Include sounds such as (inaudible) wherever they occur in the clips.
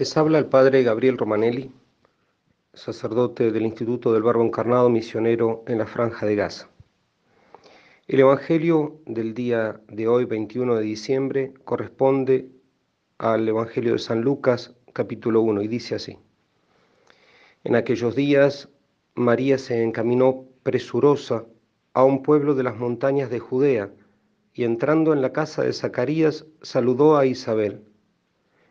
Les habla el padre Gabriel Romanelli, sacerdote del Instituto del Verbo Encarnado Misionero en la Franja de Gaza. El Evangelio del día de hoy, 21 de diciembre, corresponde al Evangelio de San Lucas, capítulo 1, y dice así. En aquellos días, María se encaminó presurosa a un pueblo de las montañas de Judea, y entrando en la casa de Zacarías, saludó a Isabel.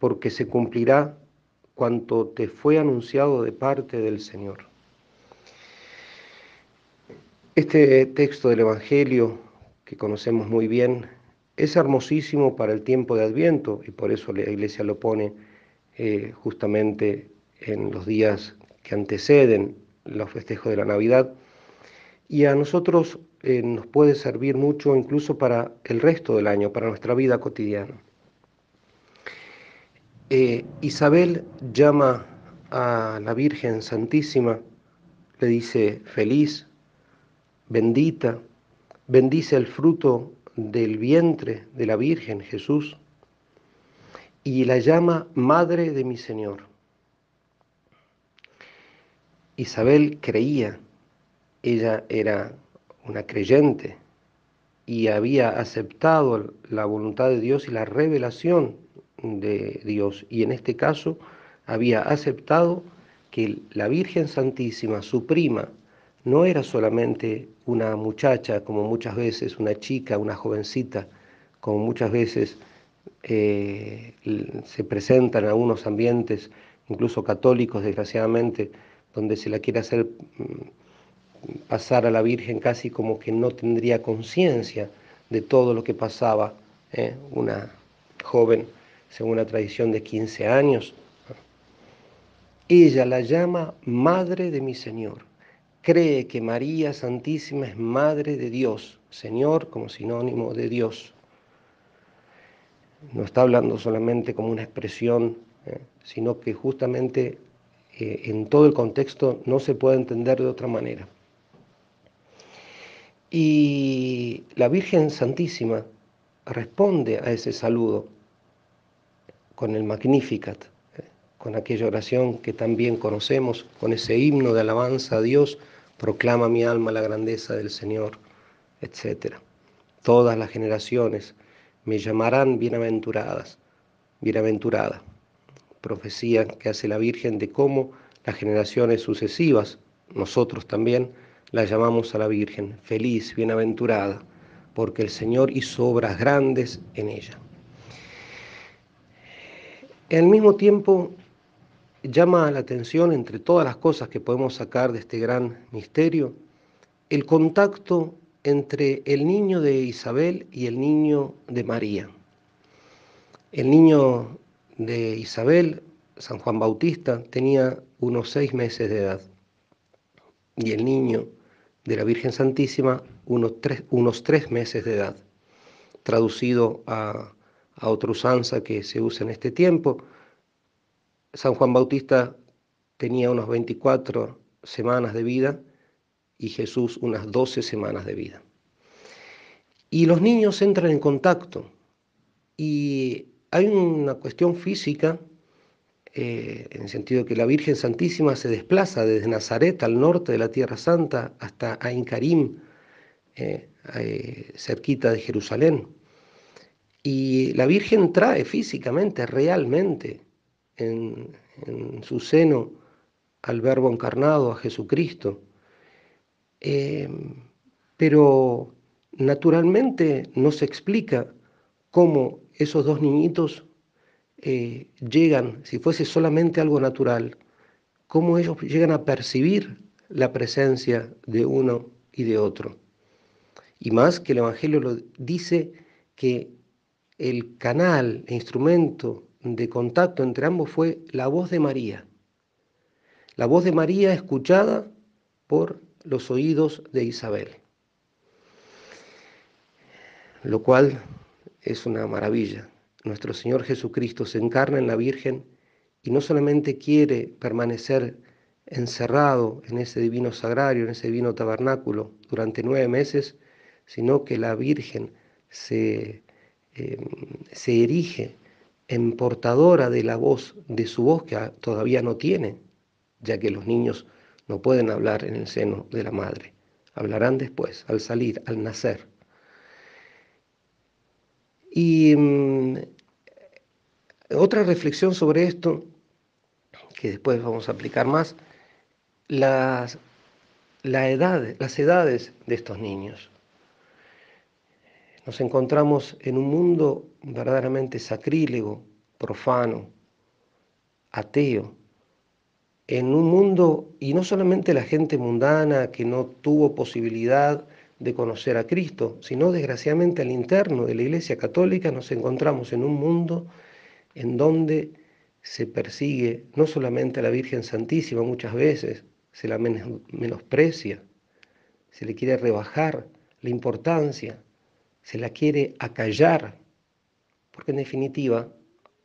porque se cumplirá cuanto te fue anunciado de parte del Señor. Este texto del Evangelio, que conocemos muy bien, es hermosísimo para el tiempo de Adviento y por eso la Iglesia lo pone eh, justamente en los días que anteceden los festejos de la Navidad. Y a nosotros eh, nos puede servir mucho incluso para el resto del año, para nuestra vida cotidiana. Eh, Isabel llama a la Virgen Santísima, le dice feliz, bendita, bendice el fruto del vientre de la Virgen Jesús y la llama Madre de mi Señor. Isabel creía, ella era una creyente y había aceptado la voluntad de Dios y la revelación de Dios y en este caso había aceptado que la Virgen Santísima, su prima, no era solamente una muchacha, como muchas veces, una chica, una jovencita, como muchas veces eh, se presentan en algunos ambientes, incluso católicos, desgraciadamente, donde se la quiere hacer mm, pasar a la Virgen casi como que no tendría conciencia de todo lo que pasaba, ¿eh? una joven según la tradición de 15 años. Ella la llama Madre de mi Señor. Cree que María Santísima es Madre de Dios, Señor como sinónimo de Dios. No está hablando solamente como una expresión, eh, sino que justamente eh, en todo el contexto no se puede entender de otra manera. Y la Virgen Santísima responde a ese saludo con el Magnificat, eh, con aquella oración que también conocemos, con ese himno de alabanza a Dios, proclama mi alma la grandeza del Señor, etc. Todas las generaciones me llamarán bienaventuradas, bienaventurada. Profecía que hace la Virgen de cómo las generaciones sucesivas, nosotros también, la llamamos a la Virgen, feliz, bienaventurada, porque el Señor hizo obras grandes en ella. Al mismo tiempo, llama la atención entre todas las cosas que podemos sacar de este gran misterio, el contacto entre el niño de Isabel y el niño de María. El niño de Isabel, San Juan Bautista, tenía unos seis meses de edad y el niño de la Virgen Santísima unos tres, meses de edad. Traducido a a otra usanza que se usa en este tiempo. San Juan Bautista tenía unas 24 semanas de vida y Jesús unas 12 semanas de vida. Y los niños entran en contacto y hay una cuestión física eh, en el sentido que la Virgen Santísima se desplaza desde Nazaret al norte de la Tierra Santa hasta Ain Karim, eh, eh, cerquita de Jerusalén. Y la Virgen trae físicamente, realmente, en, su seno al Verbo encarnado, a Jesucristo. Em, pero naturalmente no se explica cómo esos dos niñitos eh, llegan, si fuese solamente algo natural, cómo ellos llegan a percibir la presencia de uno y de otro. Y más que el Evangelio lo dice que el canal e instrumento de contacto entre ambos fue la voz de María. La voz de María escuchada por los oídos de Isabel. Lo cual es una maravilla. Nuestro Señor Jesucristo se encarna en la Virgen y no solamente quiere permanecer encerrado en ese divino sagrario, en ese divino tabernáculo durante nueve meses, sino que la Virgen se, em, se erige en portadora de la voz, de su voz que todavía no tiene, ya que los niños no pueden hablar en el seno de la madre, hablarán después, al salir, al nacer. Y mm, otra reflexión sobre esto, que después vamos a aplicar más, las, las edades de estos niños. Nos encontramos en un mundo verdaderamente sacrílego, profano, ateo, en un mundo, y no solamente la gente mundana que no tuvo posibilidad de conocer a Cristo, sino desgraciadamente al interno de la Iglesia Católica nos encontramos en un mundo en donde se persigue no solamente a la Virgen Santísima muchas veces, se la menosprecia, se le quiere rebajar la importancia, se la quiere acallar, porque en definitiva,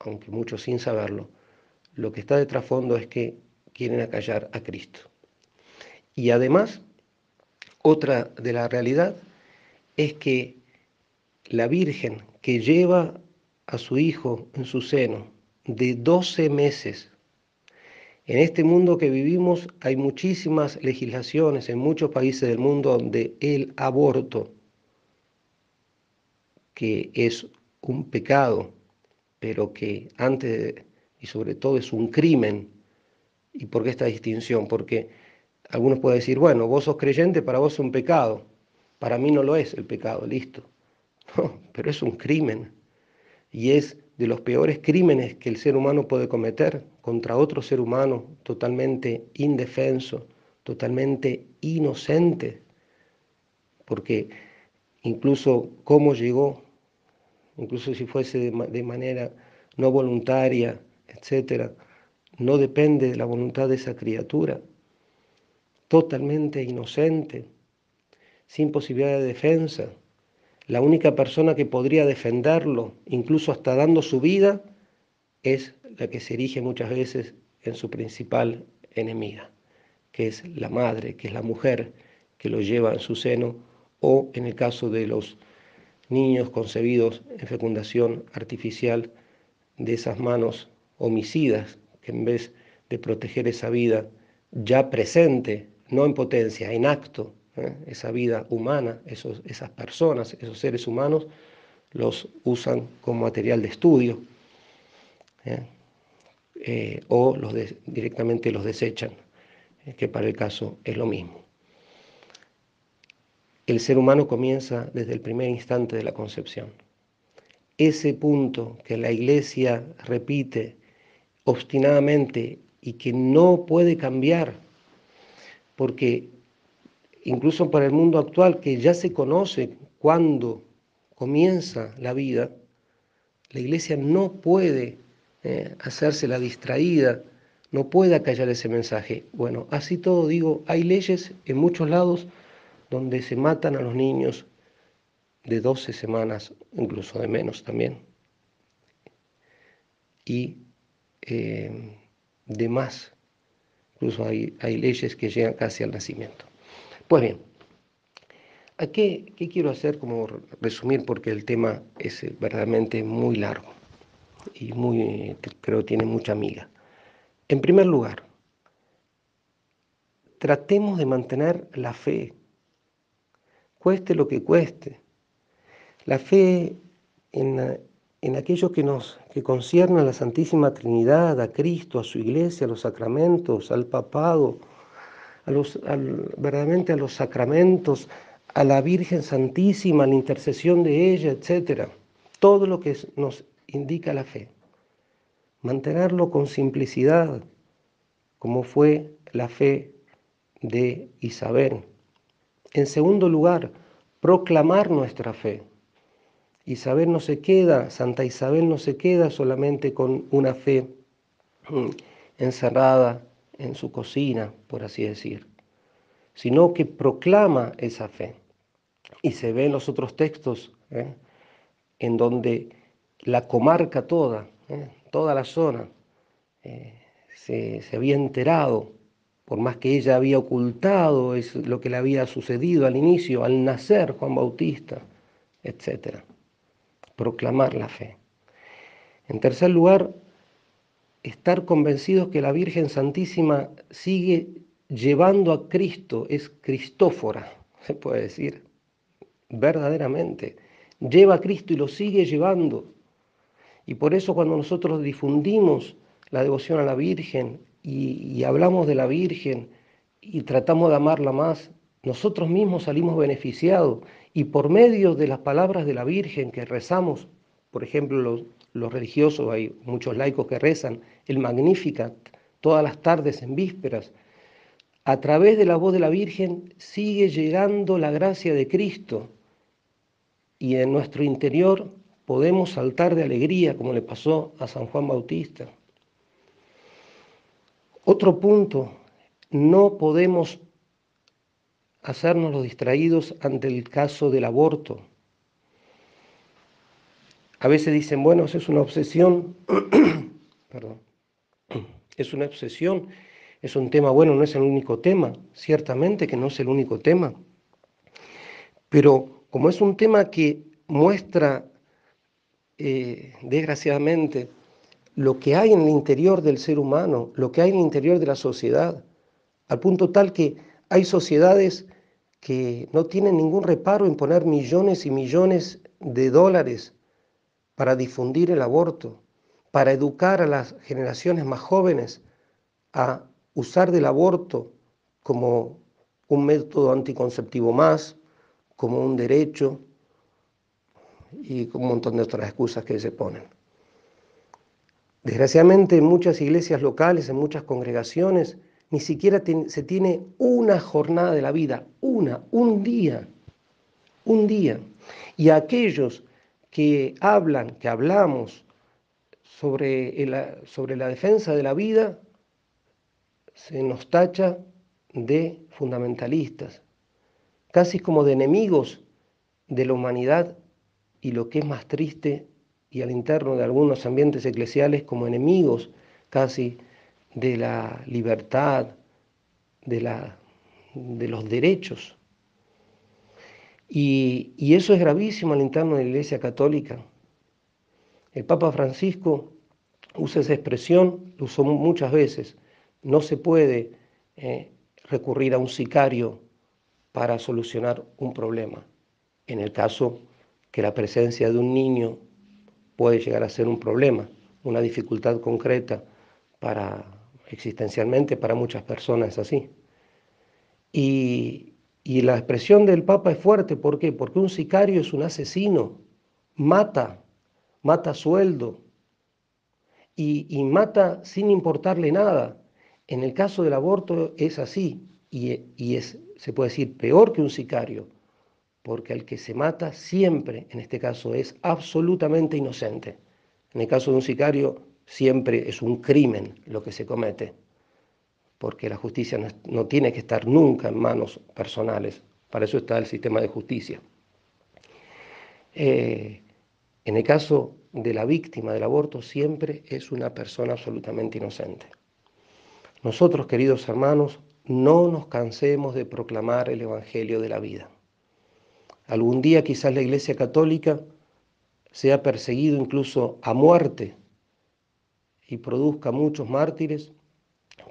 aunque muchos sin saberlo, lo que está de trasfondo es que quieren acallar a Cristo. Y además, otra de la realidad es que la Virgen que lleva a su hijo en su seno de 12 meses, en este mundo que vivimos hay muchísimas legislaciones en muchos países del mundo donde el aborto, que es un pecado, pero que antes y sobre todo es un crimen, ¿Y por qué esta distinción? Porque algunos pueden decir, bueno, vos sos creyente, para vos es un pecado. Para mí no lo es el pecado, listo. (laughs) Pero es un crimen. Y es de los peores crímenes que el ser humano puede cometer contra otro ser humano totalmente indefenso, totalmente inocente. Porque incluso cómo llegó, incluso si fuese de, manera no voluntaria, etcétera, no depende de la voluntad de esa criatura, totalmente inocente, sin posibilidad de defensa. La única persona que podría defenderlo, incluso hasta dando su vida, es la que se erige muchas veces en su principal enemiga, que es la madre, que es la mujer que lo lleva en su seno, o en el caso de los niños concebidos en fecundación artificial, de esas manos homicidas que en vez de proteger esa vida ya presente, no en potencia, en acto, ¿eh? esa vida humana, esas personas, esos seres humanos, los usan como material de estudio ¿eh? Eh, o los directamente los desechan, que para el caso es lo mismo. El ser humano comienza desde el primer instante de la concepción. Ese punto que la iglesia repite obstinadamente y que no puede cambiar, porque incluso para el mundo actual que ya se conoce cuándo comienza la vida, la iglesia no puede eh, hacerse la distraída, no puede acallar ese mensaje. Bueno, así todo digo, hay leyes en muchos lados donde se matan a los niños de 12 semanas, incluso de menos también. Y eh, de más. Incluso hay, hay, leyes que llegan casi al nacimiento. Pues bien, ¿a qué, qué, quiero hacer? Como resumir, porque el tema es eh, verdaderamente muy largo y muy, creo tiene mucha amiga. En primer lugar, tratemos de mantener la fe, cueste lo que cueste. La fe en, en aquello que nos que concierne a la Santísima Trinidad, a Cristo, a su iglesia, a los sacramentos, al papado, a los, verdaderamente a los sacramentos, a la Virgen Santísima, a la intercesión de ella, etc. Todo lo que nos indica la fe. Mantenerlo con simplicidad, como fue la fe de Isabel. En segundo lugar, proclamar nuestra fe Isabel no se queda, Santa Isabel no se queda solamente con una fe mm, encerrada en su cocina, por así decir, sino que proclama esa fe. Y se ve en los otros textos, ¿eh? en donde la comarca toda, ¿eh? toda la zona, eh, se, se, había enterado, por más que ella había ocultado es lo que le había sucedido al inicio, al nacer Juan Bautista, etc. Proclamar la fe. En tercer lugar, estar convencidos que la Virgen Santísima sigue llevando a Cristo, es Cristófora, (laughs) se puede decir, verdaderamente. Lleva a Cristo y lo sigue llevando. Y por eso cuando nosotros difundimos la devoción a la Virgen y, hablamos de la Virgen y tratamos de amarla más, nosotros mismos salimos beneficiados y por medio de las palabras de la Virgen que rezamos, por ejemplo, los, los religiosos, hay muchos laicos que rezan el Magnificat todas las tardes en vísperas, a través de la voz de la Virgen sigue llegando la gracia de Cristo y en nuestro interior podemos saltar de alegría como le pasó a San Juan Bautista. Otro punto, no podemos hacernos los distraídos ante el caso del aborto. A veces dicen, bueno, eso es una obsesión, (clears throat) perdón, (clears throat) es una obsesión, es un tema, bueno, no es el único tema, ciertamente que no es el único tema, pero como es un tema que muestra, eh, desgraciadamente, lo que hay en el interior del ser humano, lo que hay en el interior de la sociedad, al punto tal que hay sociedades que no tienen ningún reparo en poner millones y millones de dólares para difundir el aborto, para educar a las generaciones más jóvenes a usar del aborto como un método anticonceptivo más, como un derecho y un montón de otras excusas que se ponen. Desgraciadamente en muchas iglesias locales, en muchas congregaciones, ni siquiera se tiene una jornada de la vida, una, un día, un día. Y aquellos que hablan, que hablamos sobre, sobre la defensa de la vida, se nos tacha de fundamentalistas, casi como de enemigos de la humanidad y lo que es más triste, y al interno de algunos ambientes eclesiales como enemigos casi de la libertad, de, la, de los derechos y, eso es gravísimo al interno de la Iglesia Católica. El Papa Francisco usa esa expresión, lo usó muchas veces. No se puede eh, recurrir a un sicario para solucionar un problema. En el caso que la presencia de un niño puede llegar a ser un problema, una dificultad concreta para existencialmente para muchas personas así. Y, y la expresión del Papa es fuerte, ¿por qué? Porque un sicario es un asesino, mata, mata sueldo y, mata sin importarle nada. En el caso del aborto es así y, y es, se puede decir, peor que un sicario, porque el que se mata siempre, en este caso, es absolutamente inocente. En el caso de un sicario, siempre es un crimen lo que se comete porque la justicia no, tiene que estar nunca en manos personales, para eso está el sistema de justicia. Eh, en el caso de la víctima del aborto siempre es una persona absolutamente inocente. Nosotros, queridos hermanos, no nos cansemos de proclamar el Evangelio de la vida. Algún día quizás la Iglesia Católica sea perseguido incluso a muerte y produzca muchos mártires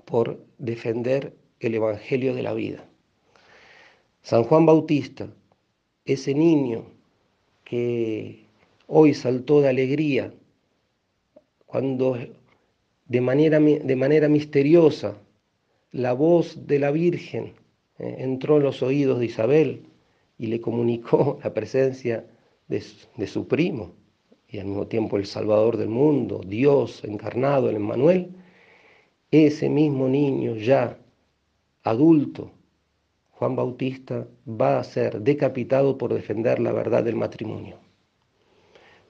por defender el Evangelio de la vida. San Juan Bautista, ese niño que hoy saltó de alegría cuando de manera, de manera misteriosa la voz de la Virgen eh, entró en los oídos de Isabel y le comunicó (laughs) la presencia de, su primo y al mismo tiempo el Salvador del mundo, Dios encarnado, el Emmanuel, ese mismo niño ya adulto, Juan Bautista, va a ser decapitado por defender la verdad del matrimonio.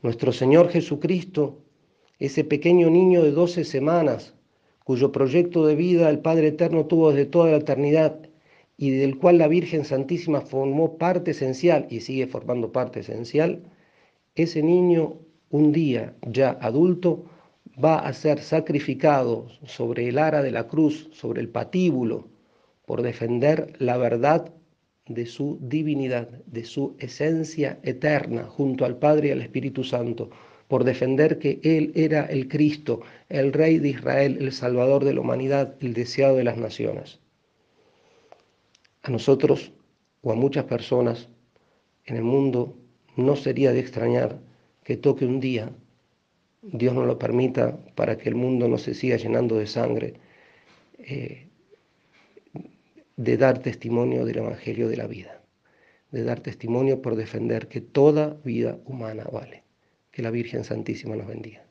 Nuestro Señor Jesucristo, ese pequeño niño de 12 semanas, cuyo proyecto de vida el Padre Eterno tuvo desde toda la eternidad y del cual la Virgen Santísima formó parte esencial y sigue formando parte esencial, ese niño un día ya adulto va a ser sacrificado sobre el ara de la cruz, sobre el patíbulo, por defender la verdad de su divinidad, de su esencia eterna junto al Padre y al Espíritu Santo, por defender que Él era el Cristo, el Rey de Israel, el Salvador de la humanidad, el deseado de las naciones. A nosotros o a muchas personas en el mundo no sería de extrañar que toque un día, Dios no lo permita para que el mundo no se siga llenando de sangre, eh, de dar testimonio del Evangelio de la vida, de dar testimonio por defender que toda vida humana vale. Que la Virgen Santísima nos bendiga.